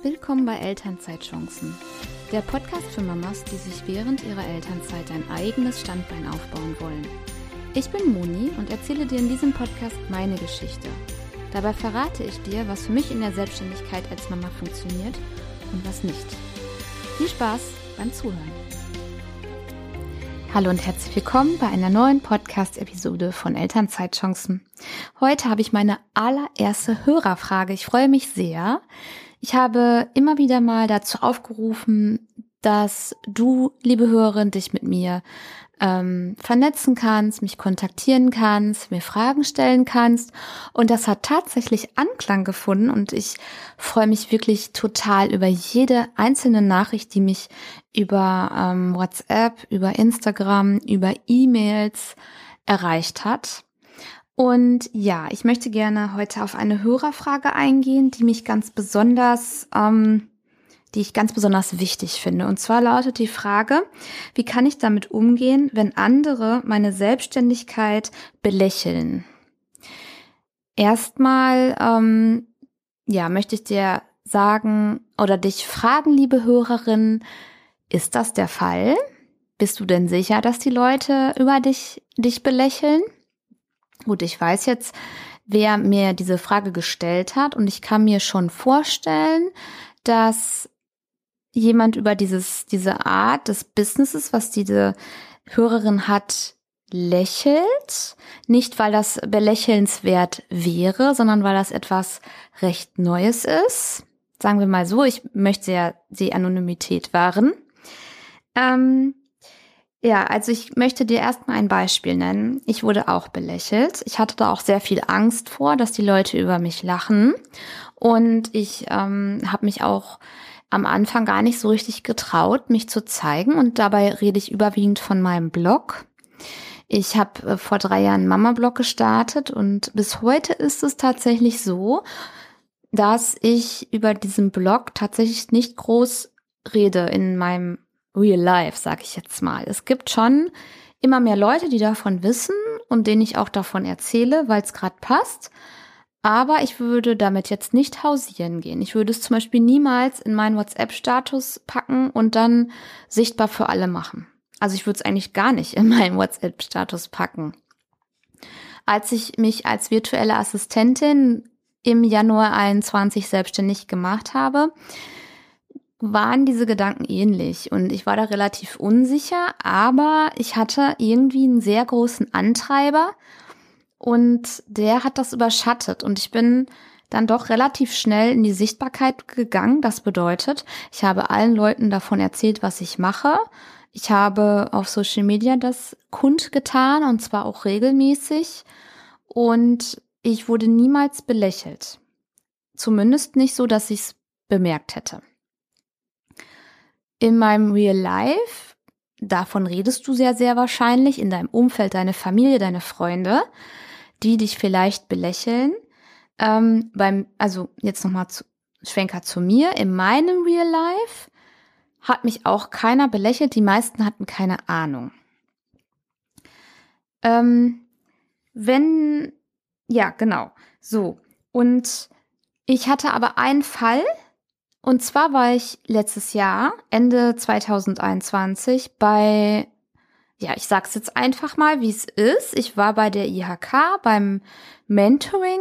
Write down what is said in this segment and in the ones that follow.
Willkommen bei Elternzeitchancen, der Podcast für Mamas, die sich während ihrer Elternzeit ein eigenes Standbein aufbauen wollen. Ich bin Moni und erzähle dir in diesem Podcast meine Geschichte. Dabei verrate ich dir, was für mich in der Selbstständigkeit als Mama funktioniert und was nicht. Viel Spaß beim Zuhören. Hallo und herzlich willkommen bei einer neuen Podcast-Episode von Elternzeitchancen. Heute habe ich meine allererste Hörerfrage. Ich freue mich sehr. Ich habe immer wieder mal dazu aufgerufen, dass du, liebe Hörerin, dich mit mir ähm, vernetzen kannst, mich kontaktieren kannst, mir Fragen stellen kannst. Und das hat tatsächlich Anklang gefunden und ich freue mich wirklich total über jede einzelne Nachricht, die mich über ähm, WhatsApp, über Instagram, über E-Mails erreicht hat. Und ja, ich möchte gerne heute auf eine Hörerfrage eingehen, die mich ganz besonders, ähm, die ich ganz besonders wichtig finde. Und zwar lautet die Frage, wie kann ich damit umgehen, wenn andere meine Selbstständigkeit belächeln? Erstmal, ähm, ja, möchte ich dir sagen oder dich fragen, liebe Hörerin, ist das der Fall? Bist du denn sicher, dass die Leute über dich, dich belächeln? Gut, ich weiß jetzt, wer mir diese Frage gestellt hat und ich kann mir schon vorstellen, dass jemand über dieses, diese Art des Businesses, was diese Hörerin hat, lächelt. Nicht, weil das belächelnswert wäre, sondern weil das etwas recht Neues ist. Sagen wir mal so, ich möchte ja die Anonymität wahren. Ähm, ja, also ich möchte dir erstmal ein Beispiel nennen. Ich wurde auch belächelt. Ich hatte da auch sehr viel Angst vor, dass die Leute über mich lachen. Und ich ähm, habe mich auch am Anfang gar nicht so richtig getraut, mich zu zeigen. Und dabei rede ich überwiegend von meinem Blog. Ich habe äh, vor drei Jahren Mama-Blog gestartet und bis heute ist es tatsächlich so, dass ich über diesen Blog tatsächlich nicht groß rede in meinem real life, sag ich jetzt mal. Es gibt schon immer mehr Leute, die davon wissen und denen ich auch davon erzähle, weil es gerade passt. Aber ich würde damit jetzt nicht hausieren gehen. Ich würde es zum Beispiel niemals in meinen WhatsApp-Status packen und dann sichtbar für alle machen. Also ich würde es eigentlich gar nicht in meinen WhatsApp-Status packen. Als ich mich als virtuelle Assistentin im Januar 21 selbstständig gemacht habe, waren diese Gedanken ähnlich und ich war da relativ unsicher, aber ich hatte irgendwie einen sehr großen Antreiber und der hat das überschattet und ich bin dann doch relativ schnell in die Sichtbarkeit gegangen. Das bedeutet, ich habe allen Leuten davon erzählt, was ich mache. Ich habe auf Social Media das kundgetan und zwar auch regelmäßig und ich wurde niemals belächelt. Zumindest nicht so, dass ich es bemerkt hätte in meinem Real Life, davon redest du sehr, sehr wahrscheinlich, in deinem Umfeld, deine Familie, deine Freunde, die dich vielleicht belächeln. Ähm, beim, also jetzt nochmal zu, Schwenker zu mir. In meinem Real Life hat mich auch keiner belächelt. Die meisten hatten keine Ahnung. Ähm, wenn, ja, genau. So. Und ich hatte aber einen Fall, und zwar war ich letztes Jahr, Ende 2021, bei, ja, ich sag's jetzt einfach mal, wie es ist. Ich war bei der IHK beim Mentoring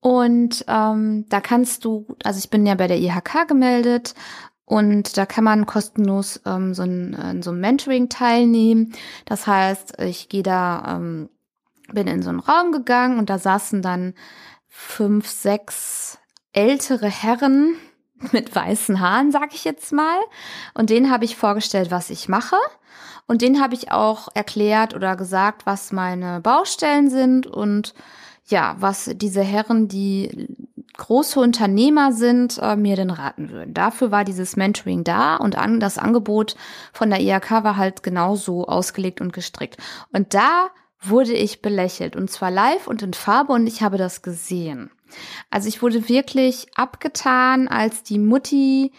und ähm, da kannst du, also ich bin ja bei der IHK gemeldet und da kann man kostenlos ähm, so, ein, so ein Mentoring teilnehmen. Das heißt, ich gehe da, ähm, bin in so einen Raum gegangen und da saßen dann fünf, sechs ältere Herren, mit weißen Haaren, sag ich jetzt mal. Und denen habe ich vorgestellt, was ich mache. Und denen habe ich auch erklärt oder gesagt, was meine Baustellen sind und ja, was diese Herren, die große Unternehmer sind, äh, mir denn raten würden. Dafür war dieses Mentoring da und an, das Angebot von der IHK war halt genauso ausgelegt und gestrickt. Und da wurde ich belächelt und zwar live und in Farbe und ich habe das gesehen. Also ich wurde wirklich abgetan als die Mutti,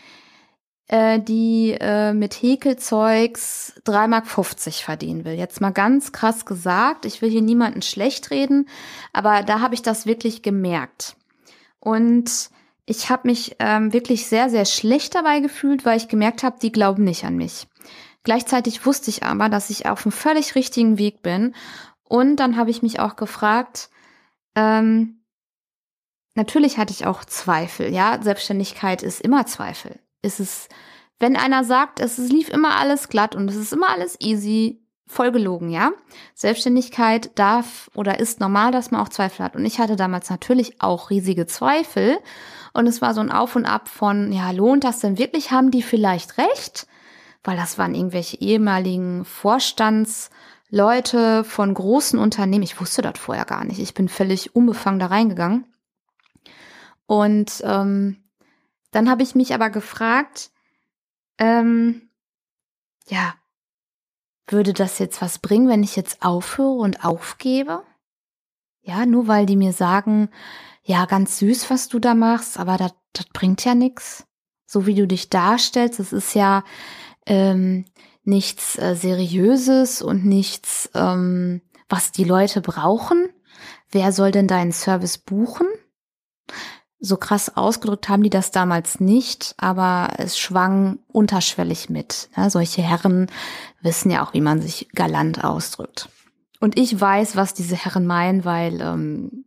äh, die äh, mit Häkelzeugs 3,50 Mark verdienen will. Jetzt mal ganz krass gesagt, ich will hier niemanden schlecht reden, aber da habe ich das wirklich gemerkt. Und ich habe mich ähm, wirklich sehr, sehr schlecht dabei gefühlt, weil ich gemerkt habe, die glauben nicht an mich. Gleichzeitig wusste ich aber, dass ich auf einem völlig richtigen Weg bin. Und dann habe ich mich auch gefragt, ähm, natürlich hatte ich auch Zweifel. Ja, Selbstständigkeit ist immer Zweifel. Ist es, wenn einer sagt, es lief immer alles glatt und es ist immer alles easy, voll gelogen, ja. Selbstständigkeit darf oder ist normal, dass man auch Zweifel hat. Und ich hatte damals natürlich auch riesige Zweifel. Und es war so ein Auf und Ab von, ja, lohnt das denn wirklich? Haben die vielleicht recht? Weil das waren irgendwelche ehemaligen Vorstandsleute von großen Unternehmen. Ich wusste das vorher gar nicht. Ich bin völlig unbefangen da reingegangen. Und ähm, dann habe ich mich aber gefragt, ähm, ja, würde das jetzt was bringen, wenn ich jetzt aufhöre und aufgebe? Ja, nur weil die mir sagen, ja, ganz süß, was du da machst, aber das, bringt ja nichts. So wie du dich darstellst, das ist ja ähm, nichts äh, Seriöses und nichts, ähm, was die Leute brauchen. Wer soll denn deinen Service buchen? So krass ausgedrückt haben die das damals nicht, aber es schwang unterschwellig mit. Ja, solche Herren wissen ja auch, wie man sich galant ausdrückt. Und ich weiß, was diese Herren meinen, weil, ähm,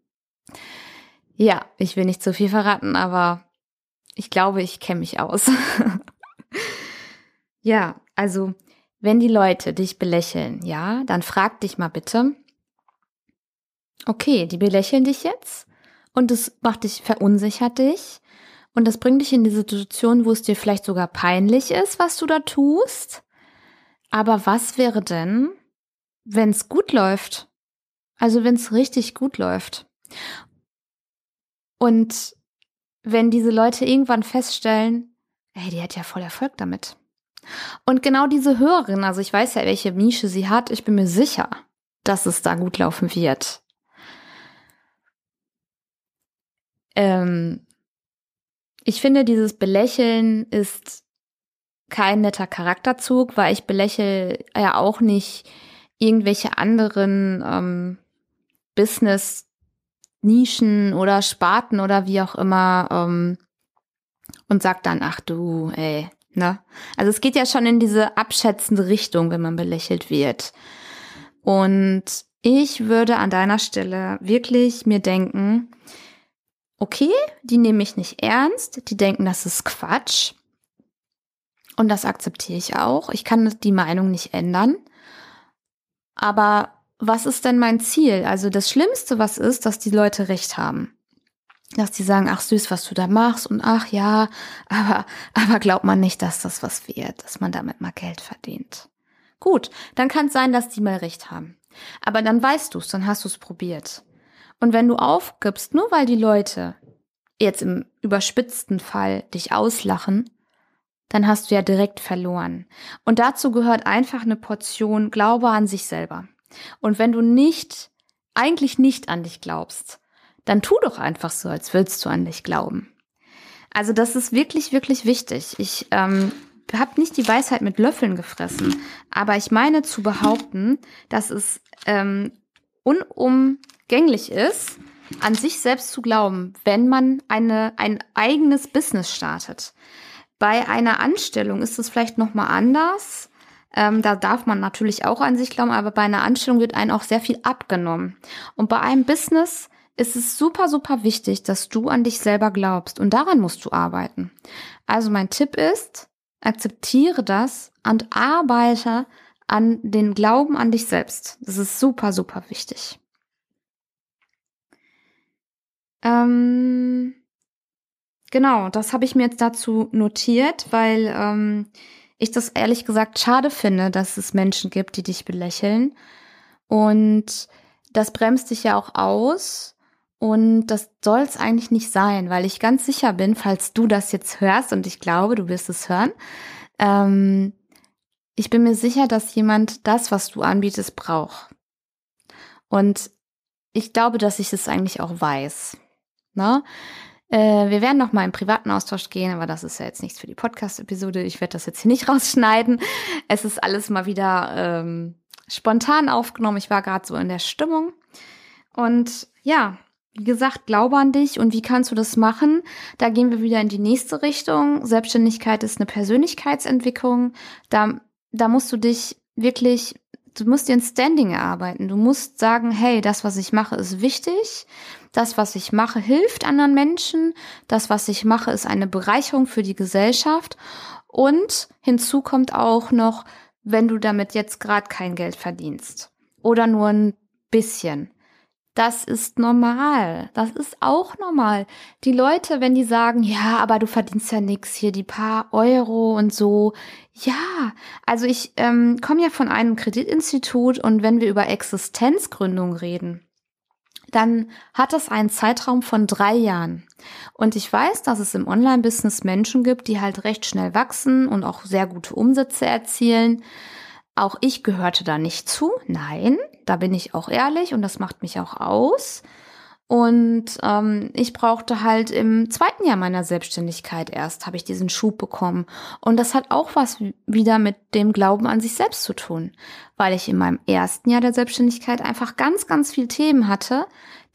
ja, ich will nicht zu viel verraten, aber ich glaube, ich kenne mich aus. ja, also, wenn die Leute dich belächeln, ja, dann frag dich mal bitte, okay, die belächeln dich jetzt? Und es macht dich, verunsichert dich und das bringt dich in die Situation, wo es dir vielleicht sogar peinlich ist, was du da tust. Aber was wäre denn, wenn es gut läuft? Also wenn es richtig gut läuft. Und wenn diese Leute irgendwann feststellen, ey, die hat ja voll Erfolg damit. Und genau diese Hörerin, also ich weiß ja, welche Nische sie hat, ich bin mir sicher, dass es da gut laufen wird. Ähm, ich finde, dieses Belächeln ist kein netter Charakterzug, weil ich belächle ja auch nicht irgendwelche anderen ähm, Business-Nischen oder Sparten oder wie auch immer ähm, und sag dann, ach du, ey, ne? Also es geht ja schon in diese abschätzende Richtung, wenn man belächelt wird. Und ich würde an deiner Stelle wirklich mir denken, okay, die nehmen mich nicht ernst, die denken, das ist Quatsch. Und das akzeptiere ich auch. Ich kann die Meinung nicht ändern. Aber was ist denn mein Ziel? Also das Schlimmste, was ist, dass die Leute recht haben. Dass die sagen, ach süß, was du da machst und ach ja, aber, aber glaubt man nicht, dass das was wird, dass man damit mal Geld verdient. Gut, dann kann es sein, dass die mal recht haben. Aber dann weißt du es, dann hast du es probiert. Und wenn du aufgibst, nur weil die Leute jetzt im überspitzten Fall dich auslachen, dann hast du ja direkt verloren. Und dazu gehört einfach eine Portion Glaube an sich selber. Und wenn du nicht, eigentlich nicht an dich glaubst, dann tu doch einfach so, als würdest du an dich glauben. Also das ist wirklich, wirklich wichtig. Ich ähm, habe nicht die Weisheit mit Löffeln gefressen, aber ich meine zu behaupten, dass es ähm, unum gänglich ist, an sich selbst zu glauben, wenn man eine, ein eigenes Business startet. Bei einer Anstellung ist es vielleicht nochmal anders. Ähm, da darf man natürlich auch an sich glauben, aber bei einer Anstellung wird einem auch sehr viel abgenommen. Und bei einem Business ist es super, super wichtig, dass du an dich selber glaubst und daran musst du arbeiten. Also mein Tipp ist, akzeptiere das und arbeite an den Glauben an dich selbst. Das ist super, super wichtig. Ähm, genau, das habe ich mir jetzt dazu notiert, weil ähm, ich das ehrlich gesagt schade finde, dass es Menschen gibt, die dich belächeln. Und das bremst dich ja auch aus. Und das soll es eigentlich nicht sein, weil ich ganz sicher bin, falls du das jetzt hörst, und ich glaube, du wirst es hören, ähm, ich bin mir sicher, dass jemand das, was du anbietest, braucht. Und ich glaube, dass ich es eigentlich auch weiß. Ne? Äh, wir werden noch mal im privaten Austausch gehen, aber das ist ja jetzt nichts für die Podcast-Episode. Ich werde das jetzt hier nicht rausschneiden. Es ist alles mal wieder ähm, spontan aufgenommen. Ich war gerade so in der Stimmung. Und ja, wie gesagt, glaube an dich und wie kannst du das machen? Da gehen wir wieder in die nächste Richtung. Selbstständigkeit ist eine Persönlichkeitsentwicklung. Da, da musst du dich wirklich, du musst dir ein Standing erarbeiten. Du musst sagen, hey, das, was ich mache, ist wichtig. Das, was ich mache, hilft anderen Menschen. Das, was ich mache, ist eine Bereicherung für die Gesellschaft. Und hinzu kommt auch noch, wenn du damit jetzt gerade kein Geld verdienst oder nur ein bisschen. Das ist normal. Das ist auch normal. Die Leute, wenn die sagen, ja, aber du verdienst ja nix hier, die paar Euro und so. Ja, also ich ähm, komme ja von einem Kreditinstitut und wenn wir über Existenzgründung reden, dann hat das einen Zeitraum von drei Jahren. Und ich weiß, dass es im Online-Business Menschen gibt, die halt recht schnell wachsen und auch sehr gute Umsätze erzielen. Auch ich gehörte da nicht zu. Nein, da bin ich auch ehrlich und das macht mich auch aus. Und ähm, ich brauchte halt im zweiten Jahr meiner Selbstständigkeit erst, habe ich diesen Schub bekommen. Und das hat auch was wieder mit dem Glauben an sich selbst zu tun, weil ich in meinem ersten Jahr der Selbstständigkeit einfach ganz, ganz viel Themen hatte,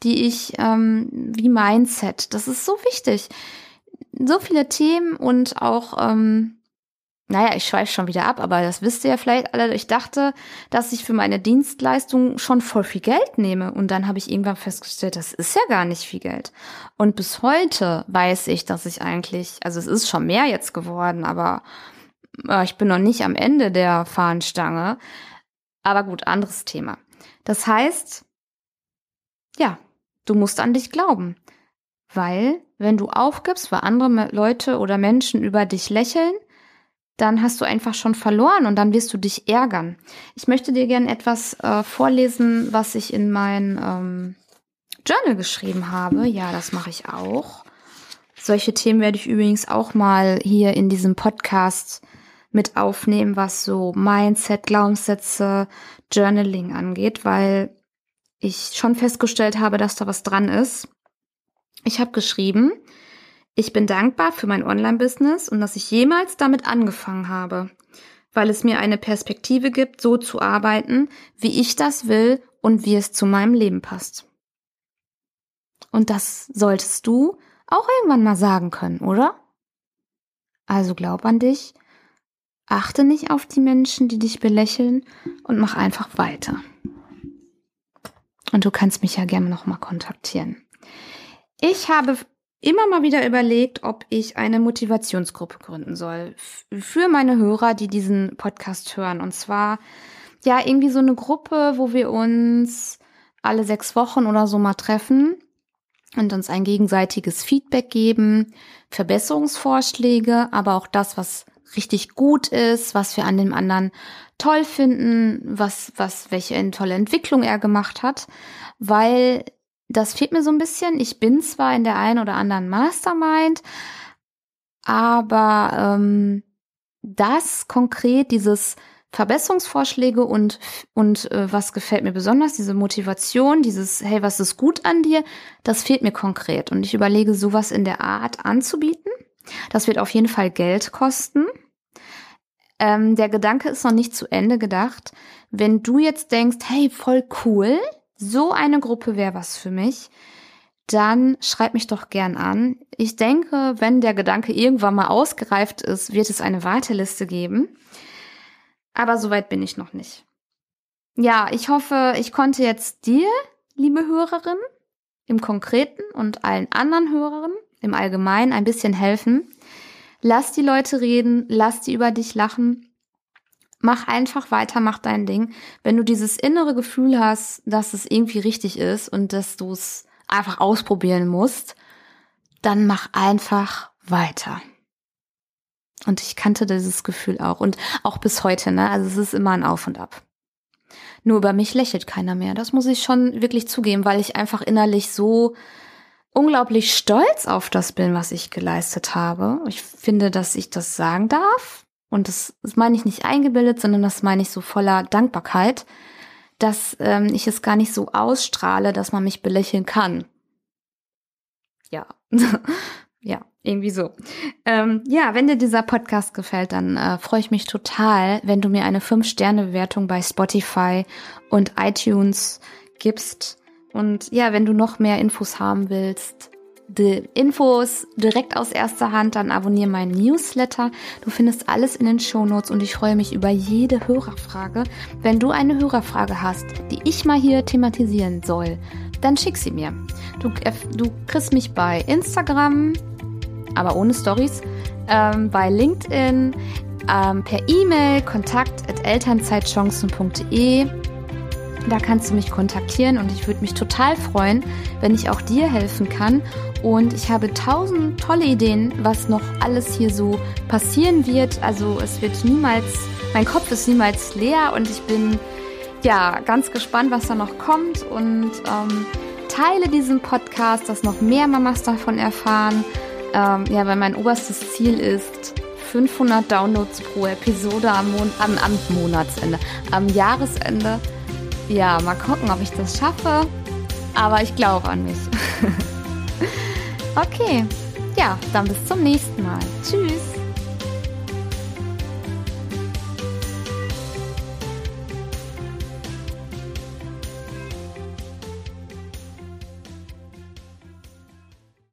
die ich ähm, wie Mindset, das ist so wichtig. So viele Themen und auch ähm, naja, ich schweife schon wieder ab, aber das wisst ihr ja vielleicht alle. Ich dachte, dass ich für meine Dienstleistung schon voll viel Geld nehme. Und dann habe ich irgendwann festgestellt, das ist ja gar nicht viel Geld. Und bis heute weiß ich, dass ich eigentlich, also es ist schon mehr jetzt geworden, aber äh, ich bin noch nicht am Ende der Fahnenstange. Aber gut, anderes Thema. Das heißt, ja, du musst an dich glauben. Weil, wenn du aufgibst, weil andere Leute oder Menschen über dich lächeln, dann hast du einfach schon verloren und dann wirst du dich ärgern. Ich möchte dir gerne etwas äh, vorlesen, was ich in mein ähm, Journal geschrieben habe. Ja, das mache ich auch. Solche Themen werde ich übrigens auch mal hier in diesem Podcast mit aufnehmen, was so Mindset, Glaubenssätze, Journaling angeht, weil ich schon festgestellt habe, dass da was dran ist. Ich habe geschrieben, ich bin dankbar für mein Online-Business und dass ich jemals damit angefangen habe, weil es mir eine Perspektive gibt, so zu arbeiten, wie ich das will und wie es zu meinem Leben passt. Und das solltest du auch irgendwann mal sagen können, oder? Also glaub an dich, achte nicht auf die Menschen, die dich belächeln und mach einfach weiter. Und du kannst mich ja gerne nochmal kontaktieren. Ich habe immer mal wieder überlegt, ob ich eine Motivationsgruppe gründen soll für meine Hörer, die diesen Podcast hören. Und zwar ja irgendwie so eine Gruppe, wo wir uns alle sechs Wochen oder so mal treffen und uns ein gegenseitiges Feedback geben, Verbesserungsvorschläge, aber auch das, was richtig gut ist, was wir an dem anderen toll finden, was, was, welche tolle Entwicklung er gemacht hat, weil das fehlt mir so ein bisschen. Ich bin zwar in der einen oder anderen Mastermind, aber ähm, das konkret, dieses Verbesserungsvorschläge und, und äh, was gefällt mir besonders, diese Motivation, dieses, hey, was ist gut an dir, das fehlt mir konkret. Und ich überlege, sowas in der Art anzubieten. Das wird auf jeden Fall Geld kosten. Ähm, der Gedanke ist noch nicht zu Ende gedacht. Wenn du jetzt denkst, hey, voll cool, so eine Gruppe wäre was für mich, dann schreib mich doch gern an. Ich denke, wenn der Gedanke irgendwann mal ausgereift ist, wird es eine Warteliste geben. Aber soweit bin ich noch nicht. Ja, ich hoffe, ich konnte jetzt dir, liebe Hörerin, im Konkreten und allen anderen Hörerinnen im Allgemeinen ein bisschen helfen. Lass die Leute reden, lass die über dich lachen Mach einfach weiter, mach dein Ding. Wenn du dieses innere Gefühl hast, dass es irgendwie richtig ist und dass du es einfach ausprobieren musst, dann mach einfach weiter. Und ich kannte dieses Gefühl auch und auch bis heute, ne? Also es ist immer ein Auf und Ab. Nur über mich lächelt keiner mehr. Das muss ich schon wirklich zugeben, weil ich einfach innerlich so unglaublich stolz auf das bin, was ich geleistet habe. Ich finde, dass ich das sagen darf. Und das, das meine ich nicht eingebildet, sondern das meine ich so voller Dankbarkeit, dass ähm, ich es gar nicht so ausstrahle, dass man mich belächeln kann. Ja, ja, irgendwie so. Ähm, ja, wenn dir dieser Podcast gefällt, dann äh, freue ich mich total, wenn du mir eine 5-Sterne-Bewertung bei Spotify und iTunes gibst. Und ja, wenn du noch mehr Infos haben willst, die Infos direkt aus erster Hand, dann abonniere meinen Newsletter. Du findest alles in den Shownotes und ich freue mich über jede Hörerfrage. Wenn du eine Hörerfrage hast, die ich mal hier thematisieren soll, dann schick sie mir. Du, äh, du kriegst mich bei Instagram, aber ohne Stories, ähm, bei LinkedIn, ähm, per E-Mail kontakt at elternzeitchancen.de da kannst du mich kontaktieren und ich würde mich total freuen, wenn ich auch dir helfen kann. Und ich habe tausend tolle Ideen, was noch alles hier so passieren wird. Also es wird niemals, mein Kopf ist niemals leer und ich bin ja ganz gespannt, was da noch kommt. Und ähm, teile diesen Podcast, dass noch mehr Mamas davon erfahren. Ähm, ja, weil mein oberstes Ziel ist, 500 Downloads pro Episode am, Mon am, am Monatsende, am Jahresende. Ja, mal gucken, ob ich das schaffe. Aber ich glaube an mich. okay, ja, dann bis zum nächsten Mal. Tschüss.